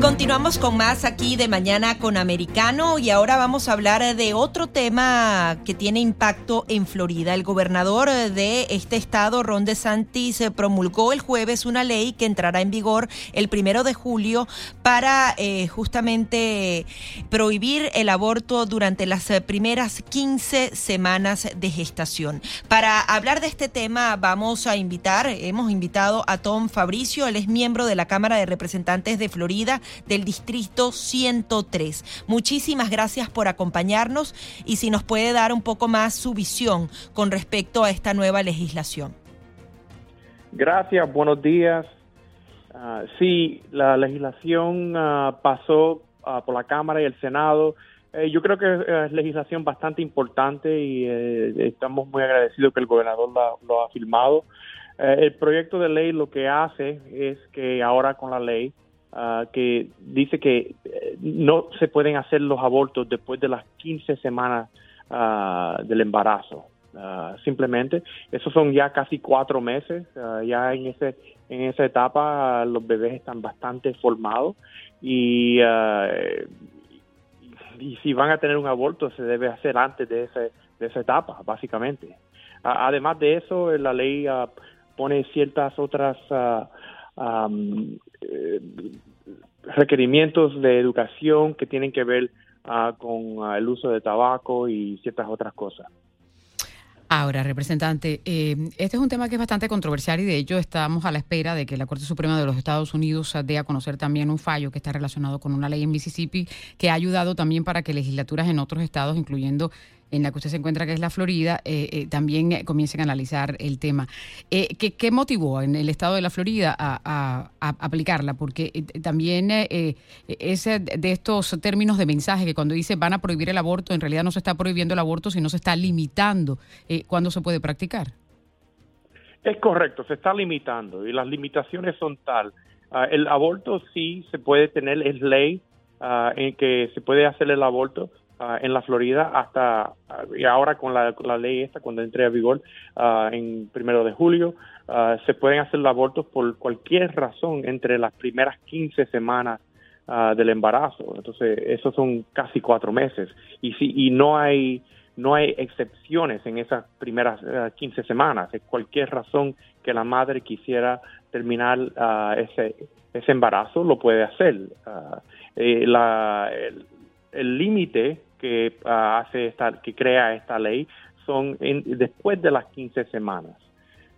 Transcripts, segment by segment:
Continuamos con más aquí de Mañana con Americano y ahora vamos a hablar de otro tema que tiene impacto en Florida. El gobernador de este estado, Ron DeSantis, promulgó el jueves una ley que entrará en vigor el primero de julio para eh, justamente prohibir el aborto durante las primeras 15 semanas de gestación. Para hablar de este tema vamos a invitar, hemos invitado a Tom Fabricio, él es miembro de la Cámara de Representantes de Florida del Distrito 103. Muchísimas gracias por acompañarnos y si nos puede dar un poco más su visión con respecto a esta nueva legislación. Gracias, buenos días. Uh, sí, la legislación ah, pasó ah, por la Cámara y el Senado. Eh, yo creo que es legislación bastante importante y eh, estamos muy agradecidos que el gobernador lo ha firmado. Eh, el proyecto de ley lo que hace es que ahora con la ley Ah, que dice que eh, no se pueden hacer los abortos después de las 15 semanas ah, del embarazo. Ah, simplemente, esos son ya casi cuatro meses. ya en ese en esa etapa los bebés están bastante formados y y si van a tener un aborto se debe hacer antes de, ese, de esa etapa, básicamente. además de eso, la ley pone ciertas otras eh, requerimientos de educación que tienen que ver ah, con ah, el uso de tabaco y ciertas otras cosas. Ahora, representante, eh, este es un tema que es bastante controversial y de hecho estamos a la espera de que la Corte Suprema de los Estados Unidos dé a conocer también un fallo que está relacionado con una ley en Mississippi que ha ayudado también para que legislaturas en otros estados, incluyendo en la que usted se encuentra, que es la Florida, eh, eh, también eh, comiencen a analizar el tema. ¿qué, motivó en el estado de la Florida a, aplicarla? Porque también es de estos términos de mensaje que cuando dice van a prohibir el aborto, en realidad no se está prohibiendo el aborto, sino se está limitando cuándo se puede practicar. Es correcto, se está limitando y las limitaciones son tal. Ah, el aborto sí se puede tener, es ley ah, en que se puede hacer el aborto, Ah, en la Florida hasta y ahora con la, ley esta cuando entre a vigor uh, en primero de julio uh, se pueden hacer los abortos por cualquier razón entre las primeras 15 semanas del embarazo. Entonces esos son casi cuatro meses. Y si y no hay no hay excepciones en esas primeras 15 semanas. Es cualquier razón que la madre quisiera terminar ese ese embarazo lo puede hacer. Eh, la, límite que ah, hace esta, que crea esta ley son después de las 15 semanas.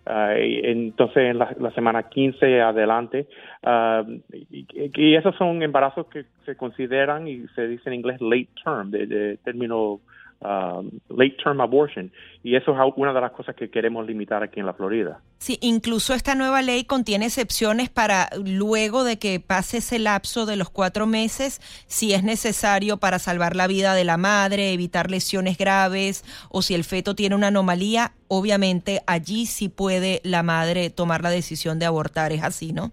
Ah, entonces, en la, semana 15 adelante, uh, y, esos son embarazos que se consideran y se dice en inglés late term, de término Um, late term abortion. Y eso es una de las cosas que queremos limitar aquí en la Florida. Sí, incluso esta nueva ley contiene excepciones para luego de que pase ese lapso de los cuatro meses, si es necesario para salvar la vida de la madre, evitar lesiones graves o si el feto tiene una anomalía, obviamente allí sí puede la madre tomar la decisión de abortar. ¿Es así, no?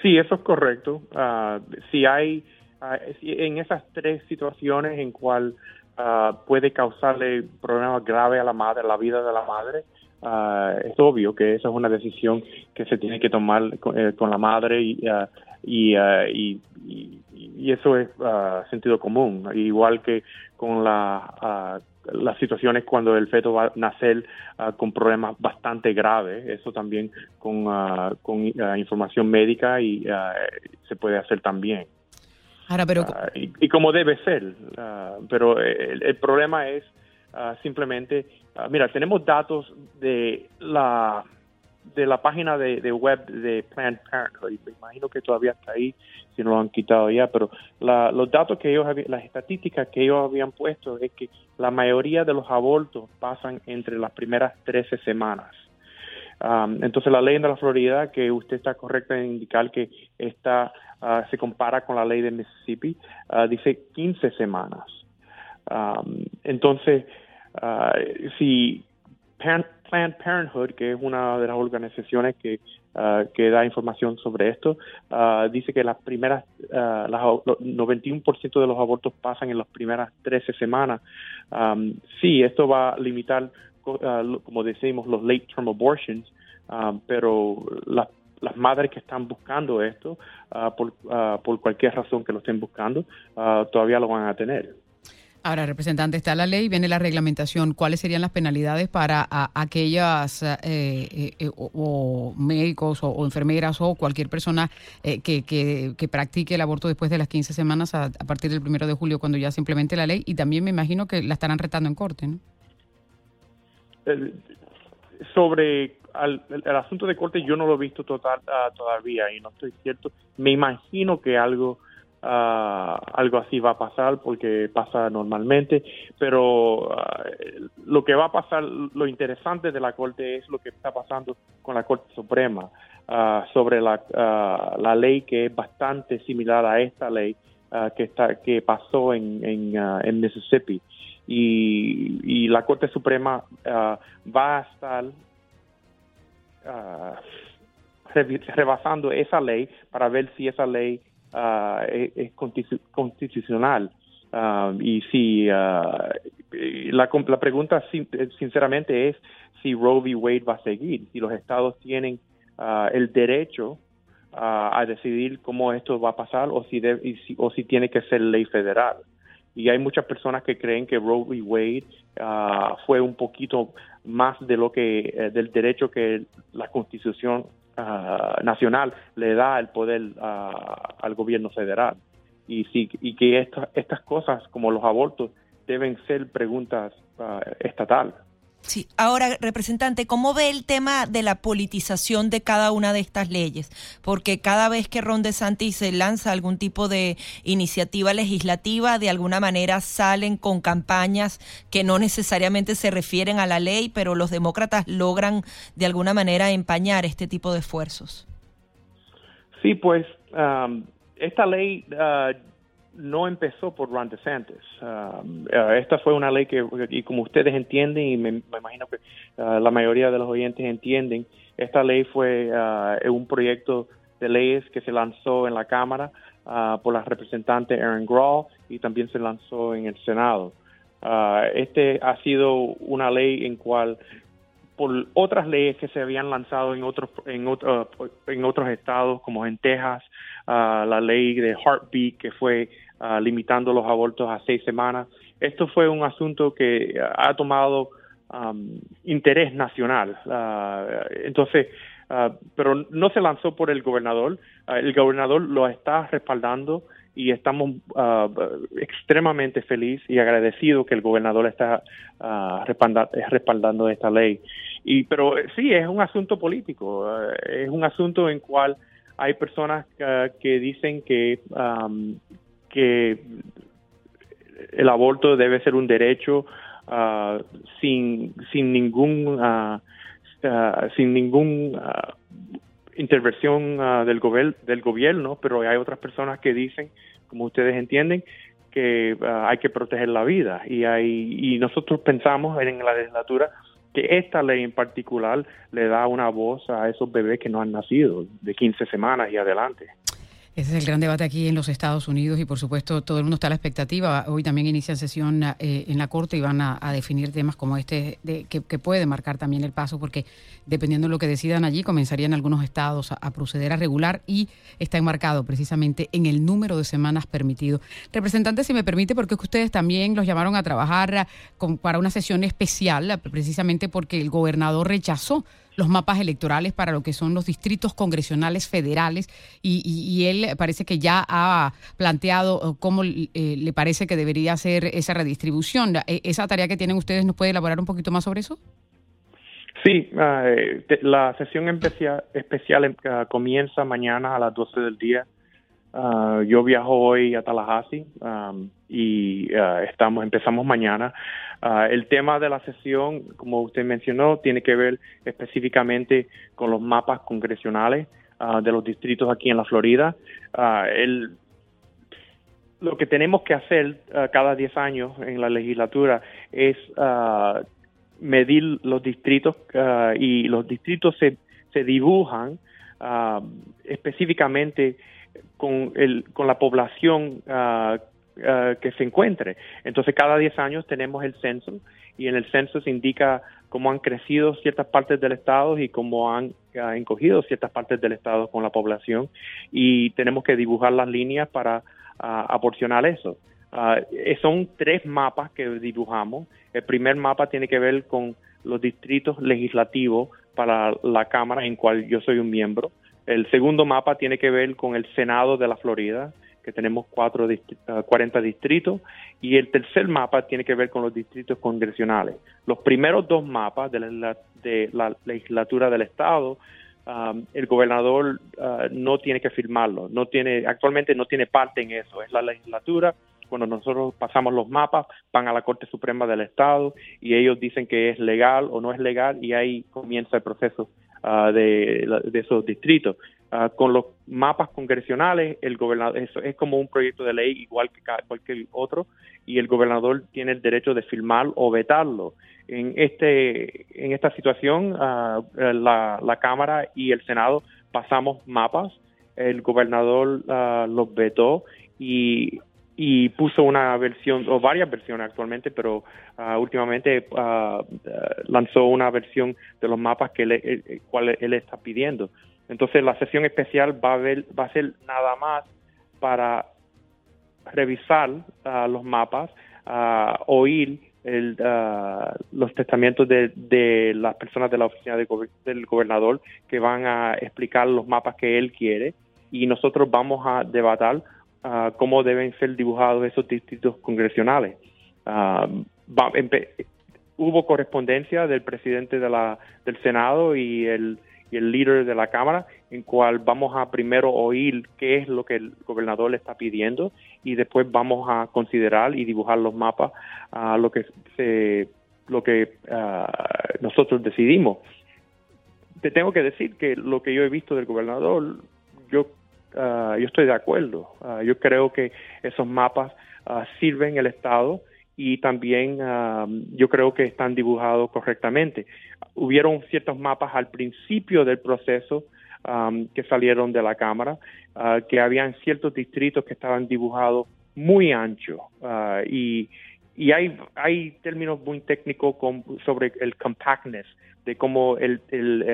Sí, eso es correcto. Uh, si hay, uh, en esas tres situaciones en cual Ah, puede causarle problemas graves a la madre, a la vida de la madre. Uh, es obvio que esa es una decisión que se tiene que tomar con, eh, la madre y, uh, y, y, y, eso es sentido común, igual que con la, las situaciones cuando el feto va a nacer con problemas bastante graves, eso también con, con información médica y se puede hacer también. Ah, y, como debe ser. Ah, pero el, problema es ah, simplemente, mira, tenemos datos de la de la página de, web de Planned Parenthood, imagino que todavía está ahí, si no lo han quitado ya, pero los datos que ellos, las estadísticas que ellos habían puesto es que la mayoría de los abortos pasan entre las primeras 13 semanas. entonces la ley de la Florida, que usted está correcta en indicar que está Ah, se compara con la ley de Mississippi, ah, dice 15 semanas. entonces, uh, si Planned Parenthood, que es una de las organizaciones que que da información sobre esto, dice que las primeras, las, 91% de los abortos pasan en las primeras 13 semanas. sí, esto va a limitar, como decimos, los late term abortions, pero las las madres que están buscando esto, ah, por, ah, por, cualquier razón que lo estén buscando, ah, todavía lo van a tener. Ahora, representante, está la ley, viene la reglamentación. ¿Cuáles serían las penalidades para aquellas eh, eh, eh, o, médicos o, enfermeras o cualquier persona que, que, practique el aborto después de las 15 semanas a, partir del primero de julio, cuando ya se implemente la ley? Y también me imagino que la estarán retando en corte, ¿no? sobre el, asunto de corte yo no lo he visto total ah, todavía y no estoy cierto. Me imagino que algo ah, algo así va a pasar porque pasa normalmente, pero ah, lo que va a pasar, lo interesante de la corte es lo que está pasando con la Corte Suprema sobre la, la ley que es bastante similar a esta ley que está que pasó en, en, en Mississippi. Y, y, la Corte Suprema va a estar uh, rebasando esa ley para ver si esa ley uh, es, constitucional. Uh, y si la, la pregunta sinceramente es si Roe v. Wade va a seguir, si los estados tienen el derecho a decidir cómo esto va a pasar o si, o si tiene que ser ley federal y hay muchas personas que creen que Roe v. Wade uh, fue un poquito más de lo que eh, del derecho que la Constitución uh, nacional le da al poder uh, al gobierno federal y sí y que estas cosas como los abortos deben ser preguntas estatales Sí, ahora, representante, ¿cómo ve el tema de la politización de cada una de estas leyes? Porque cada vez que Ron DeSantis se lanza algún tipo de iniciativa legislativa, de alguna manera salen con campañas que no necesariamente se refieren a la ley, pero los demócratas logran de alguna manera empañar este tipo de esfuerzos. Sí, pues esta ley uh, no empezó por Ron DeSantis. Um, uh, esta fue una ley que, y como ustedes entienden, y me, imagino que uh, la mayoría de los oyentes entienden, esta ley fue uh, un proyecto de leyes que se lanzó en la Cámara por la representante Aaron Grawl y también se lanzó en el Senado. este ha sido una ley en cual por otras leyes que se habían lanzado en otros en otros estados como en Texas la ley de Heartbeat que fue Ah, limitando los abortos a seis semanas. Esto fue un asunto que ha tomado interés nacional. Ah, entonces, ah, pero no se lanzó por el gobernador. el gobernador lo está respaldando y estamos extremadamente felices y agradecidos que el gobernador está respaldando esta ley. Y, pero sí, es un asunto político, es un asunto en cual hay personas que dicen que que el aborto debe ser un derecho uh, sin, sin ningún uh, sin ningún intervención del, del gobierno, pero hay otras personas que dicen, como ustedes entienden, que hay que proteger la vida y hay y nosotros pensamos en la legislatura que esta ley en particular le da una voz a esos bebés que no han nacido de 15 semanas y adelante. Ese es el gran debate aquí en los Estados Unidos y por supuesto todo el mundo está a la expectativa. Hoy también inician sesión eh, en la Corte y van a, definir temas como este de, que, puede marcar también el paso porque dependiendo de lo que decidan allí comenzarían algunos estados a, proceder a regular y está enmarcado precisamente en el número de semanas permitido. Representante, si me permite, porque es que ustedes también los llamaron a trabajar para una sesión especial precisamente porque el gobernador rechazó los mapas electorales para lo que son los distritos congresionales federales y, él parece que ya ha planteado cómo eh, le parece que debería ser esa redistribución. E, ¿Esa tarea que tienen ustedes nos puede elaborar un poquito más sobre eso? Sí, eh, la sesión especial, especial eh, comienza mañana a las 12 del día. Ah, yo viajo hoy a Tallahassee y estamos empezamos mañana. Ah, el tema de la sesión, como usted mencionó, tiene que ver específicamente con los mapas congresionales de los distritos aquí en la Florida. Ah, lo que tenemos que hacer cada 10 años en la legislatura es medir los distritos y los distritos se, se dibujan específicamente con, el, con la población ah, que se encuentre. Entonces, cada 10 años tenemos el censo y en el censo se indica cómo han crecido ciertas partes del Estado y cómo han encogido ciertas partes del Estado con la población y tenemos que dibujar las líneas para aporcionar eso. son tres mapas que dibujamos. El primer mapa tiene que ver con los distritos legislativos para la Cámara en cual yo soy un miembro. El segundo mapa tiene que ver con el Senado de la Florida, que tenemos cuatro 40 distritos, y el tercer mapa tiene que ver con los distritos congresionales. Los primeros dos mapas de la, de la legislatura del Estado, um, el gobernador uh, no tiene que firmarlo, actualmente no tiene parte en eso, es la legislatura cuando nosotros pasamos los mapas, van a la Corte Suprema del Estado y ellos dicen que es legal o no es legal y ahí comienza el proceso ah, de, esos distritos. Ah, con los mapas congresionales, el gobernador eso es como un proyecto de ley igual que cualquier otro y el gobernador tiene el derecho de firmar o vetarlo. En este en esta situación, ah, la, la Cámara y el Senado pasamos mapas, el gobernador los vetó y y puso una versión o varias versiones actualmente, pero uh, últimamente uh, lanzó una versión de los mapas que él, cual él está pidiendo. Entonces la sesión especial va a, ver, va a ser nada más para revisar los mapas, oír el, los testamentos de, las personas de la oficina del gobernador que van a explicar los mapas que él quiere y nosotros vamos a debatir cómo deben ser dibujados esos distritos congresionales. Ah, hubo correspondencia del presidente de la, del Senado y el, y el líder de la Cámara, en cual vamos a primero oír qué es lo que el gobernador le está pidiendo y después vamos a considerar y dibujar los mapas a lo que se, lo que ah, nosotros decidimos. Te tengo que decir que lo que yo he visto del gobernador, yo Ah, yo estoy de acuerdo. Ah, yo creo que esos mapas uh, sirven el Estado y también yo creo que están dibujados correctamente. Hubieron ciertos mapas al principio del proceso que salieron de la Cámara, que habían ciertos distritos que estaban dibujados muy anchos y, y hay, hay términos muy técnicos sobre el compactness, de cómo el, el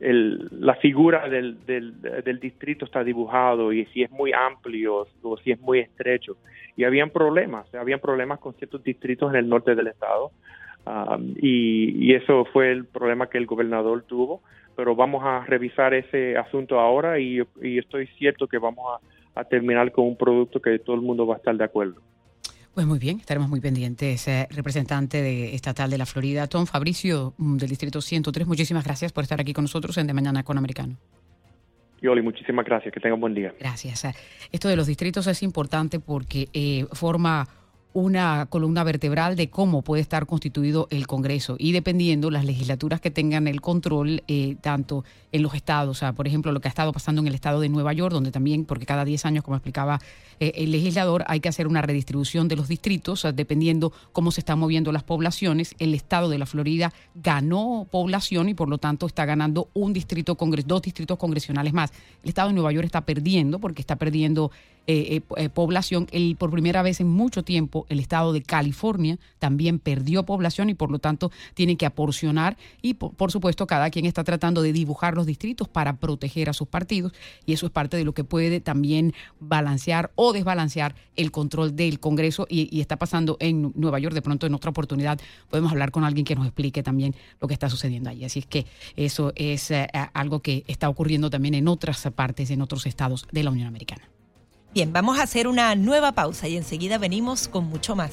el, la figura del, del, distrito está dibujado y si es muy amplio o si es muy estrecho. Y habían problemas, habían problemas con ciertos distritos en el norte del estado um, y, eso fue el problema que el gobernador tuvo, pero vamos a revisar ese asunto ahora y estoy cierto que vamos a terminar con un producto que todo el mundo va a estar de acuerdo. Pues muy bien, estaremos muy pendientes. Eh, representante de, estatal de la Florida, Tom Fabricio, mm, del Distrito 103, muchísimas gracias por estar aquí con nosotros en De Mañana con Americano. Yoli, muchísimas gracias. Que tenga un buen día. Gracias. Esto de los distritos es importante porque eh, forma una columna vertebral de cómo puede estar constituido el Congreso y dependiendo las legislaturas que tengan el control eh, tanto en los estados, o sea, por ejemplo, lo que ha estado pasando en el estado de Nueva York, donde también, porque cada 10 años, como explicaba eh, el legislador, hay que hacer una redistribución de los distritos, dependiendo cómo se están moviendo las poblaciones. El estado de la Florida ganó población y por lo tanto está ganando un distrito, dos distritos congresionales más. El estado de Nueva York está perdiendo porque está perdiendo eh, eh, población. El, por primera vez en mucho tiempo, el estado de California también perdió población y por lo tanto tiene que aporcionar. Y por, supuesto, cada quien está tratando de dibujar los distritos para proteger a sus partidos. Y eso es parte de lo que puede también balancear o desbalancear el control del Congreso. Y, está pasando en Nueva York. De pronto, en otra oportunidad, podemos hablar con alguien que nos explique también lo que está sucediendo allí. Así es que eso es eh, algo que está ocurriendo también en otras partes, en otros estados de la Unión Americana. Bien, vamos a hacer una nueva pausa y enseguida venimos con mucho más.